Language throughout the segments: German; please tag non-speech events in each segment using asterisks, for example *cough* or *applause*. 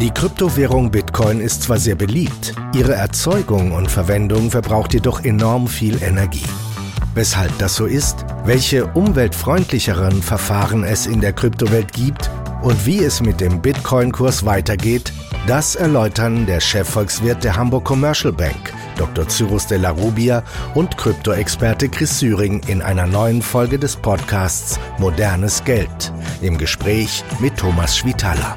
Die Kryptowährung Bitcoin ist zwar sehr beliebt, ihre Erzeugung und Verwendung verbraucht jedoch enorm viel Energie. Weshalb das so ist, welche umweltfreundlicheren Verfahren es in der Kryptowelt gibt und wie es mit dem Bitcoin-Kurs weitergeht, das erläutern der Chefvolkswirt der Hamburg Commercial Bank, Dr. Cyrus de la Rubia und Kryptoexperte Chris Syring in einer neuen Folge des Podcasts Modernes Geld im Gespräch mit Thomas Schwitaler.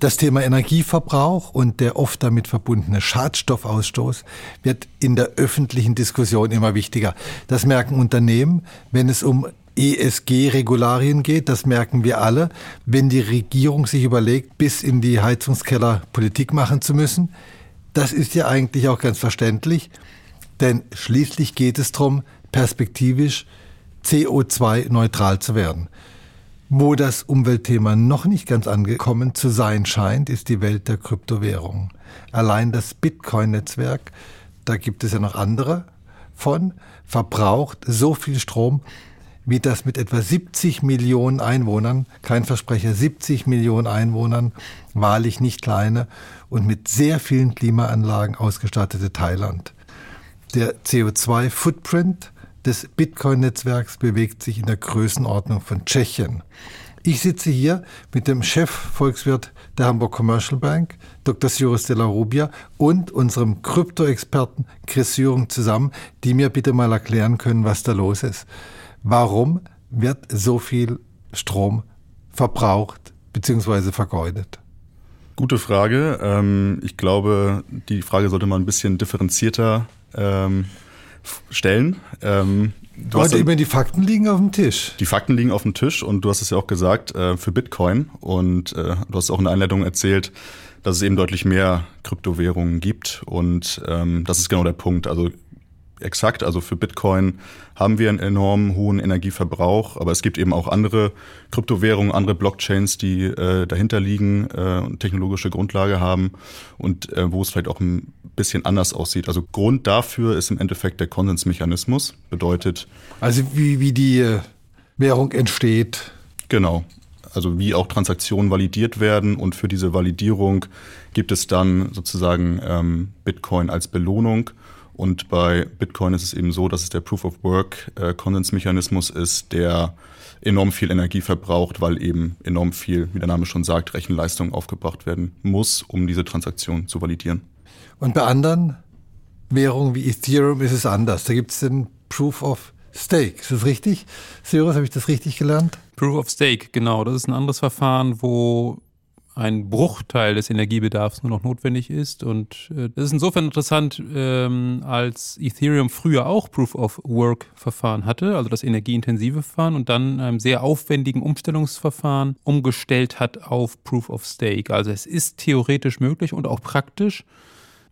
Das Thema Energieverbrauch und der oft damit verbundene Schadstoffausstoß wird in der öffentlichen Diskussion immer wichtiger. Das merken Unternehmen, wenn es um ESG-Regularien geht. Das merken wir alle, wenn die Regierung sich überlegt, bis in die Heizungskeller Politik machen zu müssen. Das ist ja eigentlich auch ganz verständlich, denn schließlich geht es darum, perspektivisch CO2-neutral zu werden. Wo das Umweltthema noch nicht ganz angekommen zu sein scheint, ist die Welt der Kryptowährungen. Allein das Bitcoin-Netzwerk, da gibt es ja noch andere von, verbraucht so viel Strom, wie das mit etwa 70 Millionen Einwohnern, kein Versprecher, 70 Millionen Einwohnern, wahrlich nicht kleine und mit sehr vielen Klimaanlagen ausgestattete Thailand. Der CO2-Footprint des Bitcoin-Netzwerks bewegt sich in der Größenordnung von Tschechien. Ich sitze hier mit dem Chef-Volkswirt der Hamburg Commercial Bank, Dr. Cyrus de la Rubia, und unserem Krypto-Experten Chris Jürgen zusammen, die mir bitte mal erklären können, was da los ist. Warum wird so viel Strom verbraucht bzw. vergeudet? Gute Frage. Ähm, ich glaube, die Frage sollte man ein bisschen differenzierter ähm, stellen. Ähm, du hast immer die Fakten liegen auf dem Tisch. Die Fakten liegen auf dem Tisch und du hast es ja auch gesagt äh, für Bitcoin und äh, du hast auch in der Einleitung erzählt, dass es eben deutlich mehr Kryptowährungen gibt und ähm, das ist genau der Punkt. Also exakt. Also für Bitcoin haben wir einen enorm hohen Energieverbrauch, aber es gibt eben auch andere Kryptowährungen, andere Blockchains, die äh, dahinter liegen äh, und technologische Grundlage haben und äh, wo es vielleicht auch ein bisschen anders aussieht. Also Grund dafür ist im Endeffekt der Konsensmechanismus. Bedeutet. Also wie, wie die äh, Währung entsteht. Genau. Also wie auch Transaktionen validiert werden und für diese Validierung gibt es dann sozusagen ähm, Bitcoin als Belohnung. Und bei Bitcoin ist es eben so, dass es der Proof of Work äh, Konsensmechanismus ist, der enorm viel Energie verbraucht, weil eben enorm viel, wie der Name schon sagt, Rechenleistung aufgebracht werden muss, um diese Transaktion zu validieren. Und bei anderen Währungen wie Ethereum ist es anders. Da gibt es den Proof of Stake. Ist das richtig? Cyrus, habe ich das richtig gelernt? Proof of Stake, genau. Das ist ein anderes Verfahren, wo ein Bruchteil des Energiebedarfs nur noch notwendig ist. Und äh, das ist insofern interessant, ähm, als Ethereum früher auch Proof of Work Verfahren hatte, also das energieintensive Verfahren, und dann einem sehr aufwendigen Umstellungsverfahren umgestellt hat auf Proof of Stake. Also es ist theoretisch möglich und auch praktisch.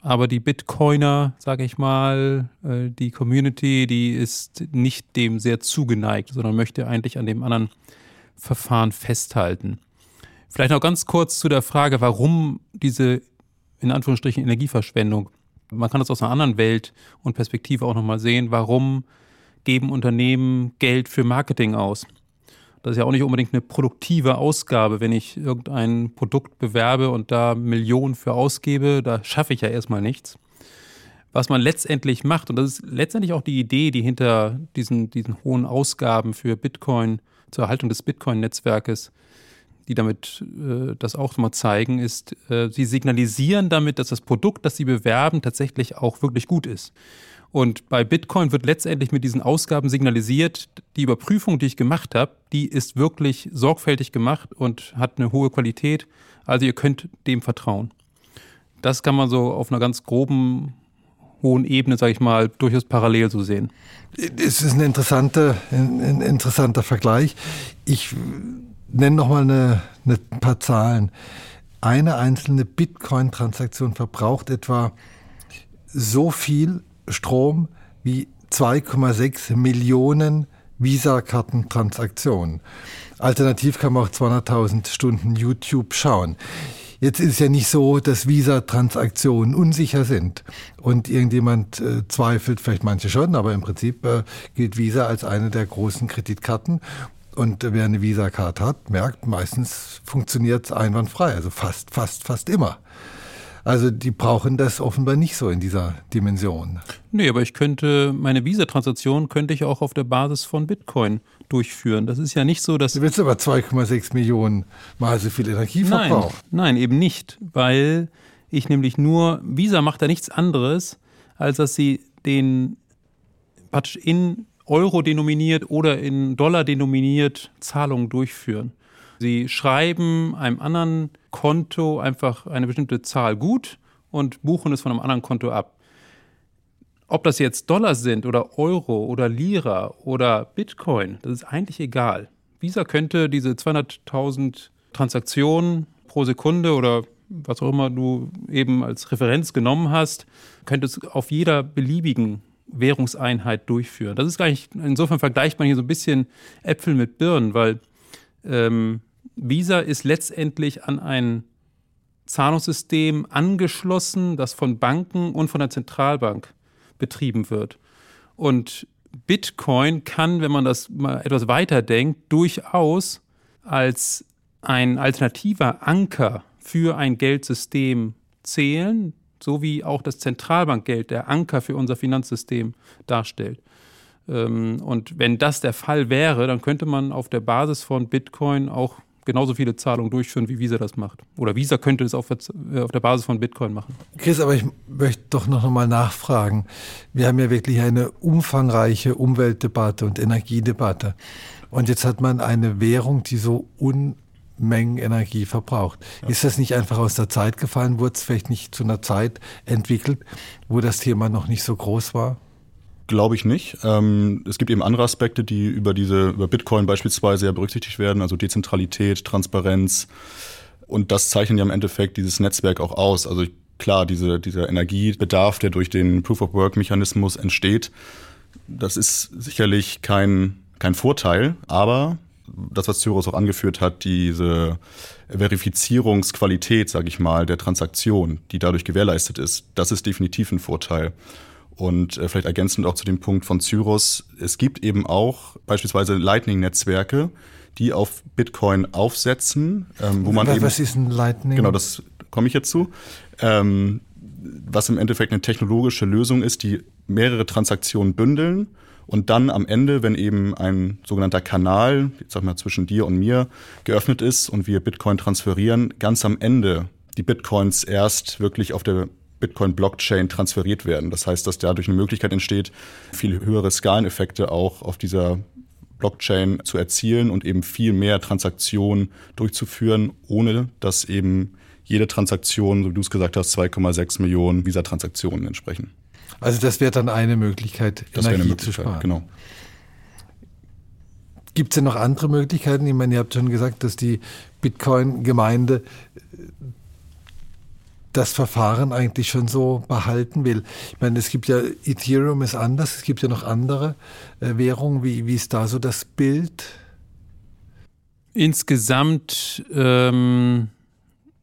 Aber die Bitcoiner, sage ich mal, äh, die Community, die ist nicht dem sehr zugeneigt, sondern möchte eigentlich an dem anderen Verfahren festhalten. Vielleicht noch ganz kurz zu der Frage, warum diese in Anführungsstrichen Energieverschwendung. Man kann das aus einer anderen Welt und Perspektive auch nochmal sehen. Warum geben Unternehmen Geld für Marketing aus? Das ist ja auch nicht unbedingt eine produktive Ausgabe, wenn ich irgendein Produkt bewerbe und da Millionen für ausgebe, da schaffe ich ja erstmal nichts. Was man letztendlich macht, und das ist letztendlich auch die Idee, die hinter diesen, diesen hohen Ausgaben für Bitcoin, zur Erhaltung des Bitcoin-Netzwerkes die damit äh, das auch mal zeigen, ist, äh, sie signalisieren damit, dass das Produkt, das sie bewerben, tatsächlich auch wirklich gut ist. Und bei Bitcoin wird letztendlich mit diesen Ausgaben signalisiert, die Überprüfung, die ich gemacht habe, die ist wirklich sorgfältig gemacht und hat eine hohe Qualität. Also ihr könnt dem vertrauen. Das kann man so auf einer ganz groben, hohen Ebene, sage ich mal, durchaus parallel so sehen. Es ist ein interessanter, ein, ein interessanter Vergleich. Ich nenne noch mal eine, eine paar Zahlen. Eine einzelne Bitcoin-Transaktion verbraucht etwa so viel Strom wie 2,6 Millionen Visa-Kartentransaktionen. Alternativ kann man auch 200.000 Stunden YouTube schauen. Jetzt ist es ja nicht so, dass Visa-Transaktionen unsicher sind und irgendjemand äh, zweifelt, vielleicht manche schon, aber im Prinzip äh, gilt Visa als eine der großen Kreditkarten Und wer eine Visa-Card hat, merkt, meistens funktioniert es einwandfrei, also fast, fast, fast immer. Also die brauchen das offenbar nicht so in dieser Dimension. Nee, aber ich könnte, meine Visa-Transaktion könnte ich auch auf der Basis von Bitcoin durchführen. Das ist ja nicht so, dass... Du willst aber 2,6 Millionen mal so viel Energie verbrauchen. Nein, nein, eben nicht, weil ich nämlich nur, Visa macht da nichts anderes, als dass sie den praktisch in Euro denominiert oder in Dollar denominiert Zahlungen durchführen. Sie schreiben einem anderen Konto einfach eine bestimmte Zahl gut und buchen es von einem anderen Konto ab. Ob das jetzt Dollar sind oder Euro oder Lira oder Bitcoin, das ist eigentlich egal. Visa könnte diese 200.000 Transaktionen pro Sekunde oder was auch immer du eben als Referenz genommen hast, könnte es auf jeder beliebigen Währungseinheit durchführen. Das ist nicht, insofern vergleicht man hier so ein bisschen Äpfel mit Birnen, weil ähm, Visa ist letztendlich an ein Zahlungssystem angeschlossen, das von Banken und von der Zentralbank betrieben wird. Und Bitcoin kann, wenn man das mal etwas weiter denkt, durchaus als ein alternativer Anker für ein Geldsystem zählen, so wie auch das Zentralbankgeld der Anker für unser Finanzsystem darstellt. Ähm, und wenn das der Fall wäre, dann könnte man auf der Basis von Bitcoin auch genauso viele Zahlungen durchführen, wie Visa das macht. Oder Visa könnte es auf, äh, der Basis von Bitcoin machen. Chris, aber ich möchte doch noch mal nachfragen. Wir haben ja wirklich eine umfangreiche Umweltdebatte und Energiedebatte. Und jetzt hat man eine Währung, die so Unmengen Energie verbraucht. Ja. Ist das nicht einfach aus der Zeit gefallen? Wurde es vielleicht nicht zu einer Zeit entwickelt, wo das Thema noch nicht so groß war? Glaube ich nicht. Ähm, es gibt eben andere Aspekte, die über diese, über Bitcoin beispielsweise ja berücksichtigt werden, also Dezentralität, Transparenz. Und das zeichnet ja im Endeffekt dieses Netzwerk auch aus. Also klar, diese, dieser Energiebedarf, der durch den Proof-of-Work-Mechanismus entsteht, das ist sicherlich kein, kein Vorteil, aber das, was Cyrus auch angeführt hat, diese Verifizierungsqualität, sage ich mal, der Transaktion, die dadurch gewährleistet ist, das ist definitiv ein Vorteil. Und äh, vielleicht ergänzend auch zu dem Punkt von Cyrus, es gibt eben auch beispielsweise Lightning-Netzwerke, die auf Bitcoin aufsetzen, ähm, wo man was, eben... Was ist ein Lightning? Genau, das komme ich jetzt zu. Ähm, was im Endeffekt eine technologische Lösung ist, die mehrere Transaktionen bündeln und dann am Ende, wenn eben ein sogenannter Kanal, ich sag mal zwischen dir und mir, geöffnet ist und wir Bitcoin transferieren, ganz am Ende die Bitcoins erst wirklich auf der Bitcoin-Blockchain transferiert werden. Das heißt, dass dadurch eine Möglichkeit entsteht, viel höhere Skaleneffekte auch auf dieser Blockchain zu erzielen und eben viel mehr Transaktionen durchzuführen, ohne dass eben jede Transaktion, so wie du es gesagt hast, 2,6 Millionen Visa-Transaktionen entsprechen. Also das wäre dann eine Möglichkeit, das Energie eine Möglichkeit, zu sparen. Genau. Gibt es denn noch andere Möglichkeiten? Ich meine, ihr habt schon gesagt, dass die Bitcoin-Gemeinde das Verfahren eigentlich schon so behalten will. Ich meine, es gibt ja, Ethereum ist anders, es gibt ja noch andere äh, Währungen. Wie, wie ist da so das Bild? Insgesamt ähm,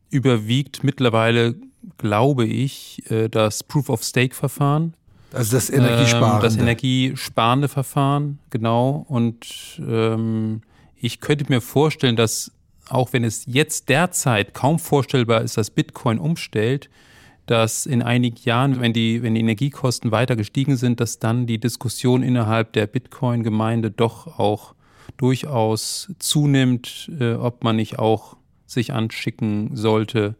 überwiegt mittlerweile, glaube ich, äh, das Proof-of-Stake-Verfahren. Also das energiesparende. Ähm, das energiesparende Verfahren, genau. Und ähm, ich könnte mir vorstellen, dass auch wenn es jetzt derzeit kaum vorstellbar ist, dass Bitcoin umstellt, dass in einigen Jahren, wenn die, wenn die Energiekosten weiter gestiegen sind, dass dann die Diskussion innerhalb der Bitcoin-Gemeinde doch auch durchaus zunimmt, äh, ob man nicht auch sich anschicken sollte,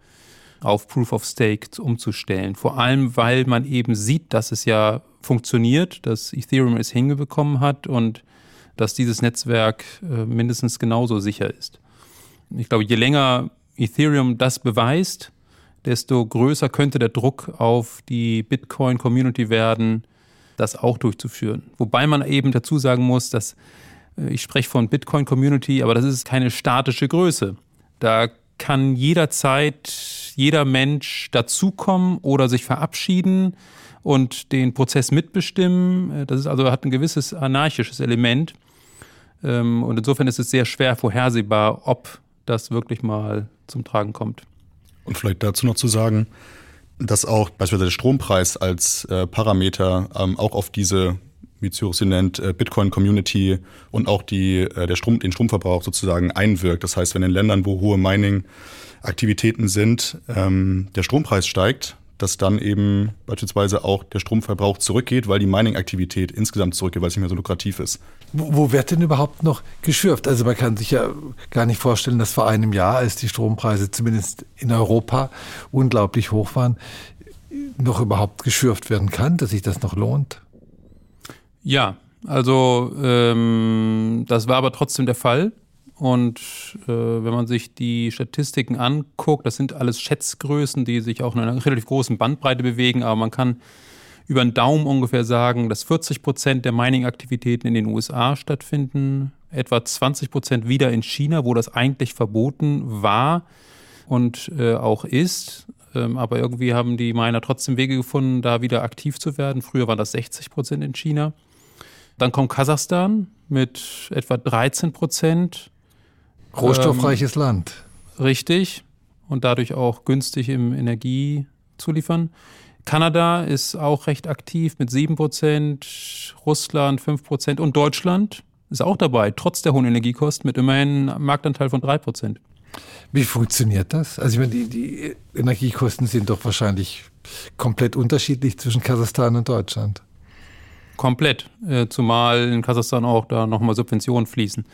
auf Proof of Stake umzustellen. Vor allem, weil man eben sieht, dass es ja funktioniert, dass Ethereum es hingebekommen hat und dass dieses Netzwerk äh, mindestens genauso sicher ist ich glaube, je länger Ethereum das beweist, desto größer könnte der Druck auf die Bitcoin-Community werden, das auch durchzuführen. Wobei man eben dazu sagen muss, dass äh, ich spreche von Bitcoin-Community, aber das ist keine statische Größe. Da kann jederzeit jeder Mensch dazukommen oder sich verabschieden und den Prozess mitbestimmen. Äh, das ist also hat ein gewisses anarchisches Element. Ähm, und insofern ist es sehr schwer vorhersehbar, ob das wirklich mal zum Tragen kommt. Und vielleicht dazu noch zu sagen, dass auch beispielsweise der Strompreis als äh, Parameter ähm, auch auf diese wie Zürich sie nennt, äh, Bitcoin-Community und auch die, äh, der Strom, den Stromverbrauch sozusagen einwirkt. Das heißt, wenn in Ländern, wo hohe Mining-Aktivitäten sind, ähm, der Strompreis steigt, dass dann eben beispielsweise auch der Stromverbrauch zurückgeht, weil die Mining-Aktivität insgesamt zurückgeht, weil es nicht mehr so lukrativ ist. Wo, wo wird denn überhaupt noch geschürft? Also man kann sich ja gar nicht vorstellen, dass vor einem Jahr, als die Strompreise zumindest in Europa unglaublich hoch waren, noch überhaupt geschürft werden kann, dass sich das noch lohnt. Ja, also ähm, das war aber trotzdem der Fall. Und äh, wenn man sich die Statistiken anguckt, das sind alles Schätzgrößen, die sich auch in einer relativ großen Bandbreite bewegen, aber man kann über den Daumen ungefähr sagen, dass 40 Prozent der Mining-Aktivitäten in den USA stattfinden, etwa 20 Prozent wieder in China, wo das eigentlich verboten war und äh, auch ist. Ähm, aber irgendwie haben die Miner trotzdem Wege gefunden, da wieder aktiv zu werden. Früher waren das 60 Prozent in China. Dann kommt Kasachstan mit etwa 13 Prozent. Rohstoffreiches ähm, Land. Richtig. Und dadurch auch günstig im Energie zu liefern. Kanada ist auch recht aktiv mit 7 Prozent, Russland 5 Prozent und Deutschland ist auch dabei, trotz der hohen Energiekosten mit immerhin einem Marktanteil von 3 Prozent. Wie funktioniert das? Also ich meine, die, die Energiekosten sind doch wahrscheinlich komplett unterschiedlich zwischen Kasachstan und Deutschland. Komplett, äh, zumal in Kasachstan auch da nochmal Subventionen fließen.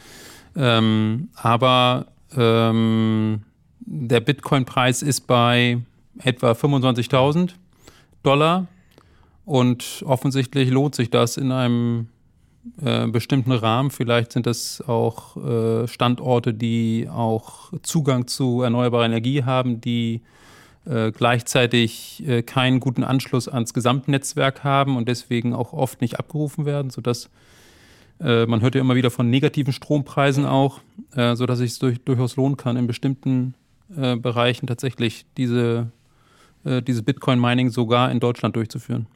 Ähm, aber ähm, der Bitcoin-Preis ist bei etwa 25.000 Dollar und offensichtlich lohnt sich das in einem äh, bestimmten Rahmen. Vielleicht sind das auch äh, Standorte, die auch Zugang zu erneuerbarer Energie haben, die äh, gleichzeitig äh, keinen guten Anschluss ans Gesamtnetzwerk haben und deswegen auch oft nicht abgerufen werden, sodass äh, man hört ja immer wieder von negativen Strompreisen auch, äh, sodass es sich durch, durchaus lohnen kann, in bestimmten äh, Bereichen tatsächlich diese, diese Bitcoin-Mining sogar in Deutschland durchzuführen.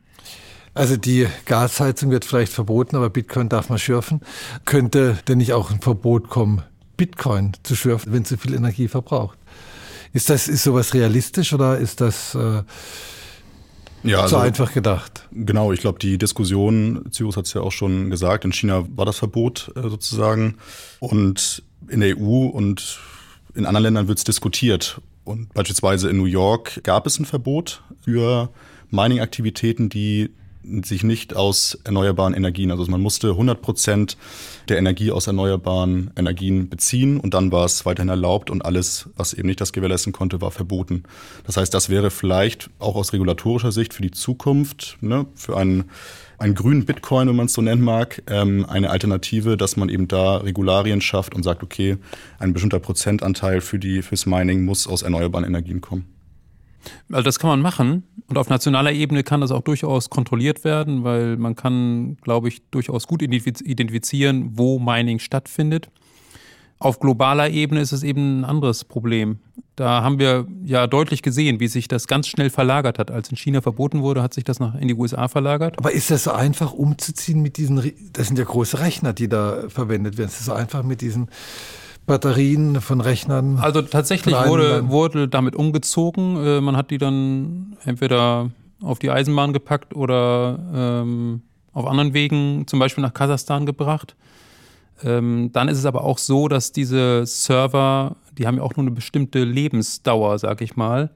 Also die Gasheizung wird vielleicht verboten, aber Bitcoin darf man schürfen. Könnte denn nicht auch ein Verbot kommen, Bitcoin zu schürfen, wenn zu viel Energie verbraucht? Ist das ist sowas realistisch oder ist das äh, ja, also, so einfach gedacht? Genau, ich glaube, die Diskussion, Cyrus hat es ja auch schon gesagt, in China war das Verbot äh, sozusagen und in der EU und in anderen Ländern wird es diskutiert. Und beispielsweise in New York gab es ein Verbot für Mining-Aktivitäten, die sich nicht aus erneuerbaren Energien. Also man musste 100 Prozent der Energie aus erneuerbaren Energien beziehen und dann war es weiterhin erlaubt und alles, was eben nicht das gewährleisten konnte, war verboten. Das heißt, das wäre vielleicht auch aus regulatorischer Sicht für die Zukunft, ne, für einen, einen grünen Bitcoin, wenn man es so nennen mag, ähm, eine Alternative, dass man eben da Regularien schafft und sagt, okay, ein bestimmter Prozentanteil für die, fürs Mining muss aus erneuerbaren Energien kommen. Also das kann man machen und auf nationaler Ebene kann das auch durchaus kontrolliert werden, weil man kann, glaube ich, durchaus gut identifizieren, wo Mining stattfindet. Auf globaler Ebene ist es eben ein anderes Problem. Da haben wir ja deutlich gesehen, wie sich das ganz schnell verlagert hat. Als in China verboten wurde, hat sich das nach in die USA verlagert. Aber ist das so einfach umzuziehen mit diesen, das sind ja große Rechner, die da verwendet werden. Ist das so einfach mit diesen Batterien von Rechnern? Also tatsächlich wurde, wurde damit umgezogen. Äh, man hat die dann entweder auf die Eisenbahn gepackt oder ähm, auf anderen Wegen, zum Beispiel nach Kasachstan gebracht. Ähm, dann ist es aber auch so, dass diese Server, die haben ja auch nur eine bestimmte Lebensdauer, sag ich mal,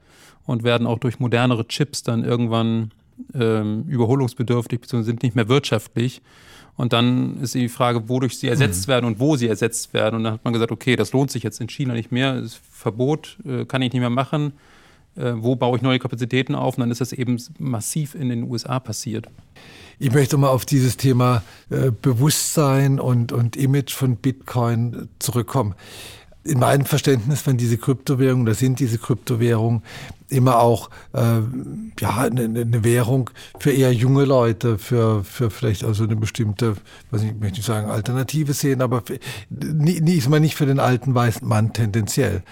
und werden auch durch modernere Chips dann irgendwann ähm, überholungsbedürftig bzw. sind nicht mehr wirtschaftlich. Und dann ist die Frage, wodurch sie ersetzt mhm. werden und wo sie ersetzt werden. Und dann hat man gesagt, okay, das lohnt sich jetzt in China nicht mehr, das ist Verbot, äh, kann ich nicht mehr machen. Äh, wo baue ich neue Kapazitäten auf? Und dann ist das eben massiv in den USA passiert. Ich möchte mal auf dieses Thema äh, Bewusstsein und, und Image von Bitcoin zurückkommen in meinem Verständnis von diese Kryptowährungen, da sind diese Kryptowährungen immer auch äh, ja eine, eine Währung für eher junge Leute, für, für vielleicht also eine bestimmte, was ich möchte nicht sagen, Alternative sehen, aber für, nie, nie ist man nicht für den alten weißen Mann tendenziell.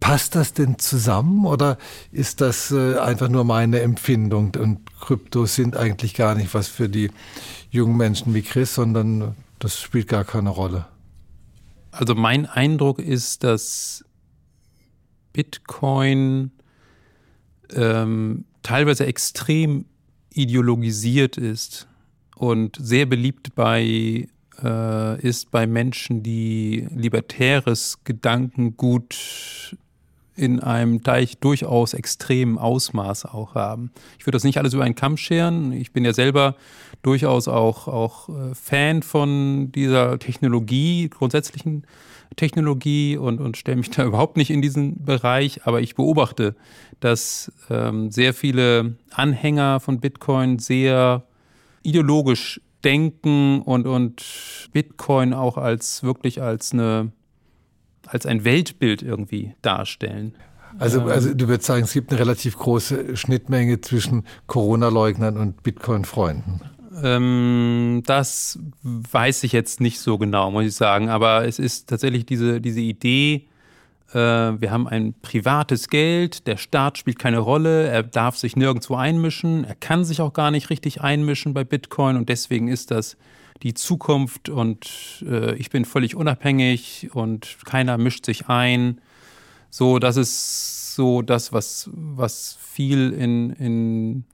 Passt das denn zusammen oder ist das äh, einfach nur meine Empfindung und Kryptos sind eigentlich gar nicht was für die jungen Menschen wie Chris, sondern das spielt gar keine Rolle? Also mein Eindruck ist, dass Bitcoin ähm, teilweise extrem ideologisiert ist und sehr beliebt bei äh, ist bei Menschen, die libertäres Gedankengut in einem durchaus extremen Ausmaß auch haben. Ich würde das nicht alles über einen Kamm scheren. Ich bin ja selber durchaus auch, auch äh, Fan von dieser Technologie, grundsätzlichen Technologie und, und stelle mich *laughs* da überhaupt nicht in diesen Bereich. Aber ich beobachte, dass ähm, sehr viele Anhänger von Bitcoin sehr ideologisch denken und, und Bitcoin auch als wirklich als eine als ein Weltbild irgendwie darstellen. Also, also du würdest sagen, es gibt eine relativ große Schnittmenge zwischen Corona-Leugnern und Bitcoin-Freunden. Ähm, das weiß ich jetzt nicht so genau, muss ich sagen. Aber es ist tatsächlich diese, diese Idee, äh, wir haben ein privates Geld, der Staat spielt keine Rolle, er darf sich nirgendwo einmischen, er kann sich auch gar nicht richtig einmischen bei Bitcoin und deswegen ist das die Zukunft und äh, ich bin völlig unabhängig und keiner mischt sich ein. So, das ist so das, was, was viel in, in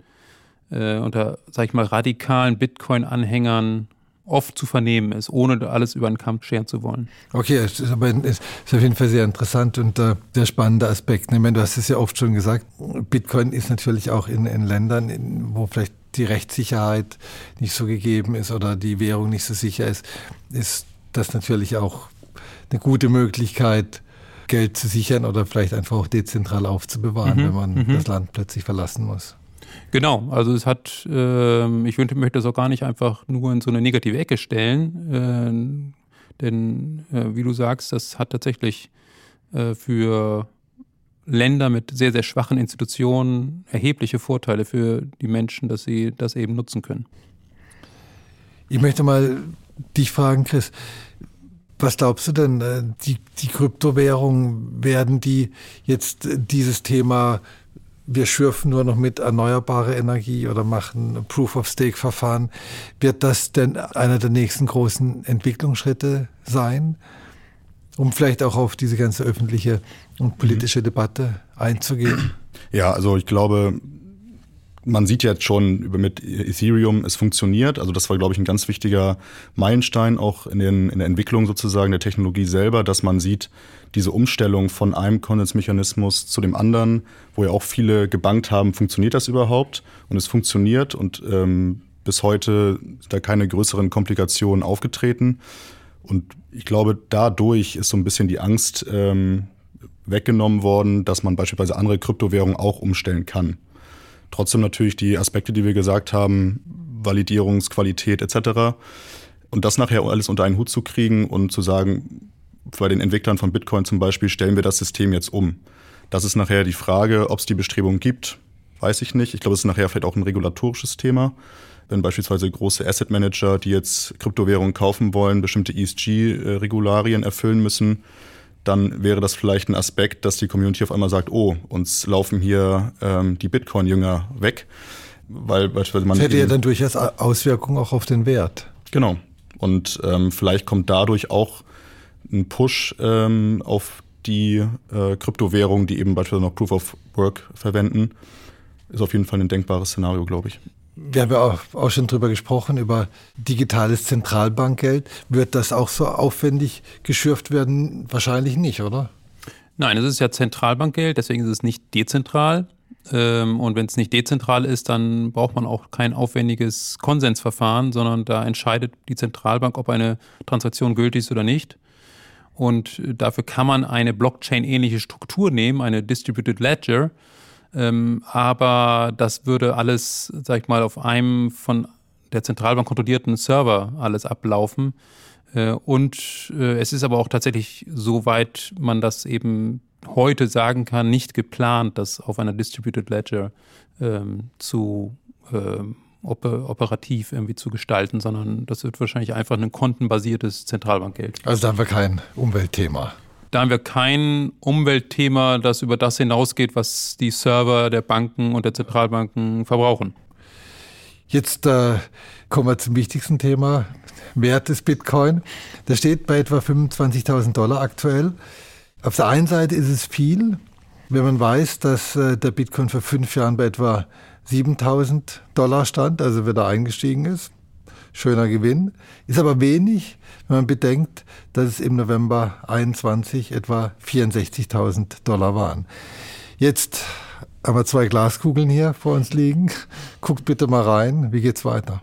äh, unter, sag ich mal, radikalen Bitcoin-Anhängern oft zu vernehmen ist, ohne alles über den Kampf scheren zu wollen. Okay, das ist, aber, ist auf jeden Fall sehr interessant und äh, sehr spannender Aspekt. Ich meine, du hast es ja oft schon gesagt, Bitcoin ist natürlich auch in, in Ländern, in, wo vielleicht die Rechtssicherheit nicht so gegeben ist oder die Währung nicht so sicher ist, ist das natürlich auch eine gute Möglichkeit, Geld zu sichern oder vielleicht einfach auch dezentral aufzubewahren, mhm. wenn man mhm. das Land plötzlich verlassen muss. Genau, also es hat, äh, ich möchte das auch gar nicht einfach nur in so eine negative Ecke stellen, äh, denn äh, wie du sagst, das hat tatsächlich äh, für Länder mit sehr, sehr schwachen Institutionen erhebliche Vorteile für die Menschen, dass sie das eben nutzen können. Ich möchte mal dich fragen, Chris, was glaubst du denn, äh, die, die Kryptowährungen, werden die jetzt dieses Thema, wir schürfen nur noch mit erneuerbarer Energie oder machen Proof-of-Stake-Verfahren, wird das denn einer der nächsten großen Entwicklungsschritte sein? Um vielleicht auch auf diese ganze öffentliche und politische mhm. Debatte einzugehen? *clears throat* Ja, also ich glaube, man sieht jetzt schon mit Ethereum, es funktioniert. Also das war, glaube ich, ein ganz wichtiger Meilenstein auch in, den, in der Entwicklung sozusagen der Technologie selber, dass man sieht, diese Umstellung von einem Konsensmechanismus zu dem anderen, wo ja auch viele gebankt haben, funktioniert das überhaupt? Und es funktioniert und ähm, bis heute sind da keine größeren Komplikationen aufgetreten. Und ich glaube, dadurch ist so ein bisschen die Angst ähm, weggenommen worden, dass man beispielsweise andere Kryptowährungen auch umstellen kann. Trotzdem natürlich die Aspekte, die wir gesagt haben, Validierungsqualität etc. Und das nachher alles unter einen Hut zu kriegen und zu sagen, bei den Entwicklern von Bitcoin zum Beispiel, stellen wir das System jetzt um. Das ist nachher die Frage, ob es die Bestrebungen gibt, weiß ich nicht. Ich glaube, es ist nachher vielleicht auch ein regulatorisches Thema wenn beispielsweise große Asset Manager, die jetzt Kryptowährungen kaufen wollen, bestimmte ESG-Regularien erfüllen müssen, dann wäre das vielleicht ein Aspekt, dass die Community auf einmal sagt, oh, uns laufen hier ähm, die Bitcoin-Jünger weg. Weil beispielsweise man. Das hätte ja dann durchaus Auswirkungen auch auf den Wert. Genau. Und ähm, vielleicht kommt dadurch auch ein Push ähm, auf die äh, Kryptowährungen, die eben beispielsweise noch Proof of Work verwenden. Ist auf jeden Fall ein denkbares Szenario, glaube ich. Wir haben ja auch, auch schon drüber gesprochen, über digitales Zentralbankgeld. Wird das auch so aufwendig geschürft werden? Wahrscheinlich nicht, oder? Nein, es ist ja Zentralbankgeld, deswegen ist es nicht dezentral. Ähm, und wenn es nicht dezentral ist, dann braucht man auch kein aufwendiges Konsensverfahren, sondern da entscheidet die Zentralbank, ob eine Transaktion gültig ist oder nicht. Und dafür kann man eine Blockchain-ähnliche Struktur nehmen, eine Distributed Ledger, ähm, aber das würde alles, sag ich mal, auf einem von der Zentralbank kontrollierten Server alles ablaufen. Äh, und äh, es ist aber auch tatsächlich, soweit man das eben heute sagen kann, nicht geplant, das auf einer Distributed Ledger ähm, zu ähm, operativ irgendwie zu gestalten, sondern das wird wahrscheinlich einfach ein kontenbasiertes Zentralbankgeld. Also da haben wir kein Umweltthema. Da haben wir kein Umweltthema, das über das hinausgeht, was die Server der Banken und der Zentralbanken verbrauchen. Jetzt äh, kommen wir zum wichtigsten Thema, Wert des Bitcoin. Der steht bei etwa 25.000 Dollar aktuell. Auf der einen Seite ist es viel, wenn man weiß, dass äh, der Bitcoin vor fünf Jahren bei etwa 7.000 Dollar stand, also wenn er eingestiegen ist. Schöner Gewinn. Ist aber wenig, wenn man bedenkt, dass es im November 21 etwa 64.000 Dollar waren. Jetzt haben wir zwei Glaskugeln hier vor uns liegen. Guckt bitte mal rein. Wie geht's weiter?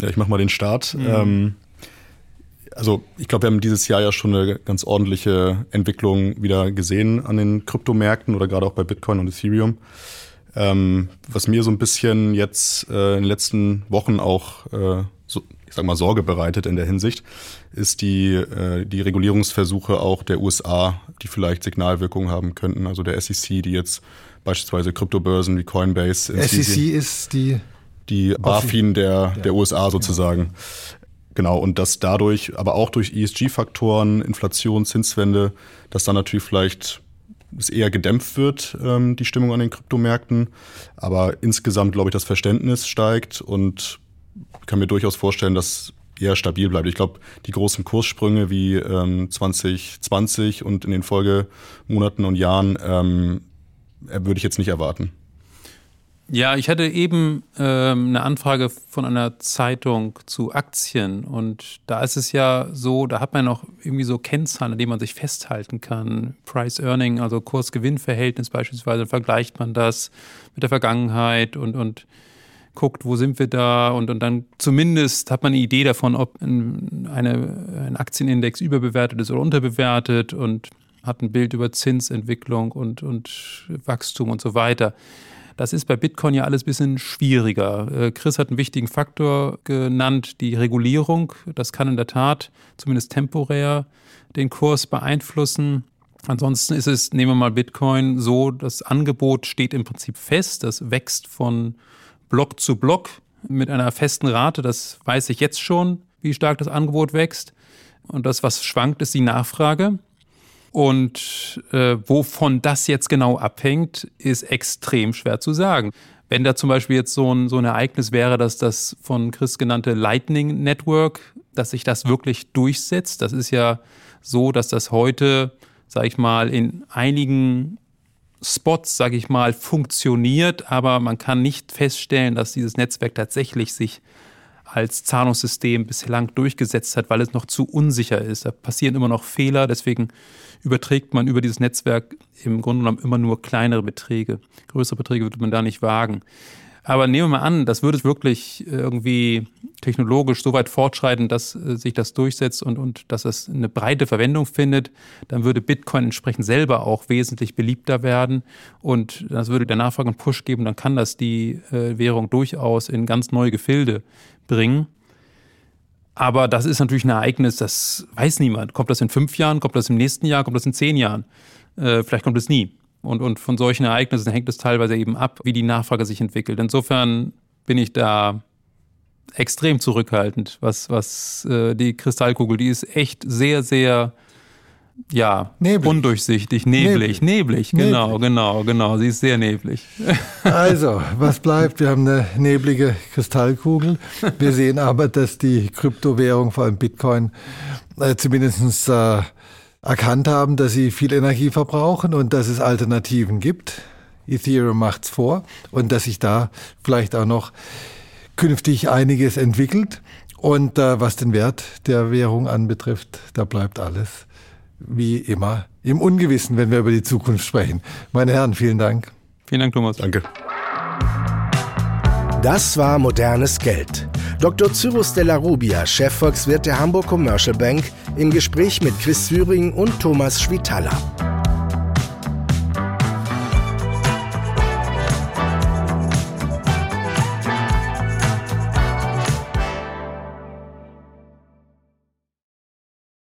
Ja, ich mache mal den Start. Mhm. Ähm, also ich glaube, wir haben dieses Jahr ja schon eine ganz ordentliche Entwicklung wieder gesehen an den Kryptomärkten oder gerade auch bei Bitcoin und Ethereum. Ähm, was mir so ein bisschen jetzt äh, in den letzten Wochen auch, äh, so, ich sag mal, Sorge bereitet in der Hinsicht, ist die, äh, die Regulierungsversuche auch der USA, die vielleicht Signalwirkungen haben könnten. Also der SEC, die jetzt beispielsweise Kryptobörsen wie Coinbase. SEC ist die die BaFin der, der USA sozusagen. Genau, und dass dadurch, aber auch durch ESG-Faktoren, Inflation, Zinswende, dass dann natürlich vielleicht es eher gedämpft wird, ähm, die Stimmung an den Kryptomärkten. Aber insgesamt, glaube ich, das Verständnis steigt und kann mir durchaus vorstellen, dass eher stabil bleibt. Ich glaube, die großen Kurssprünge wie ähm, 2020 und in den Folgemonaten und Jahren ähm, würde ich jetzt nicht erwarten. Ja, ich hatte eben ähm, eine Anfrage von einer Zeitung zu Aktien und da ist es ja so, da hat man noch irgendwie so Kennzahlen, an denen man sich festhalten kann. Price Earning, also Kurs-Gewinn-Verhältnis beispielsweise, vergleicht man das mit der Vergangenheit und, und guckt, wo sind wir da und, und dann zumindest hat man eine Idee davon, ob ein, eine, ein Aktienindex überbewertet ist oder unterbewertet und hat ein Bild über Zinsentwicklung und, und Wachstum und so weiter. Das ist bei Bitcoin ja alles ein bisschen schwieriger. Äh, Chris hat einen wichtigen Faktor genannt, die Regulierung. Das kann in der Tat zumindest temporär den Kurs beeinflussen. Ansonsten ist es, nehmen wir mal Bitcoin, so, das Angebot steht im Prinzip fest. Das wächst von Block zu Block mit einer festen Rate. Das weiß ich jetzt schon, wie stark das Angebot wächst. Und das, was schwankt, ist die Nachfrage. Und äh, wovon das jetzt genau abhängt, ist extrem schwer zu sagen. Wenn da zum Beispiel jetzt so ein, so ein Ereignis wäre, dass das von Chris genannte Lightning Network, dass sich das wirklich durchsetzt, das ist ja so, dass das heute, sag ich mal, in einigen Spots, sag ich mal, funktioniert, aber man kann nicht feststellen, dass dieses Netzwerk tatsächlich sich als Zahlungssystem bislang durchgesetzt hat, weil es noch zu unsicher ist. Da passieren immer noch Fehler, deswegen überträgt man über dieses Netzwerk im Grunde genommen immer nur kleinere Beträge. Größere Beträge würde man da nicht wagen. Aber nehmen wir mal an, das würde wirklich irgendwie technologisch so weit fortschreiten, dass äh, sich das durchsetzt und, und dass es eine breite Verwendung findet, dann würde Bitcoin entsprechend selber auch wesentlich beliebter werden und das würde der Nachfrage einen Push geben, dann kann das die äh, Währung durchaus in ganz neue Gefilde bringen. Aber das ist natürlich ein Ereignis, das weiß niemand. Kommt das in fünf Jahren, kommt das im nächsten Jahr, kommt das in zehn Jahren? Äh, vielleicht kommt es nie. Und, und von solchen Ereignissen hängt es teilweise eben ab, wie die Nachfrage sich entwickelt. Insofern bin ich da extrem zurückhaltend, was, was äh, die Kristallkugel, die ist echt sehr, sehr ja, neblig. undurchsichtig, neblig, neblig, neblig, genau, neblig. genau, genau, sie ist sehr neblig. *laughs* Also, was bleibt? Wir haben eine neblige Kristallkugel. Wir sehen aber, dass die Kryptowährung, vor allem Bitcoin, äh, zumindest äh, erkannt haben, dass sie viel Energie verbrauchen und dass es Alternativen gibt. Ethereum macht's vor und dass sich da vielleicht auch noch künftig einiges entwickelt. Und äh, was den Wert der Währung anbetrifft, da bleibt alles wie immer im Ungewissen, wenn wir über die Zukunft sprechen. Meine Herren, vielen Dank. Vielen Dank, Thomas. Danke. Das war modernes Geld. Dr. Cyrus de la Rubia, Chefvolkswirt der Hamburg Commercial Bank, im Gespräch mit Chris Thüring und Thomas Schwitala.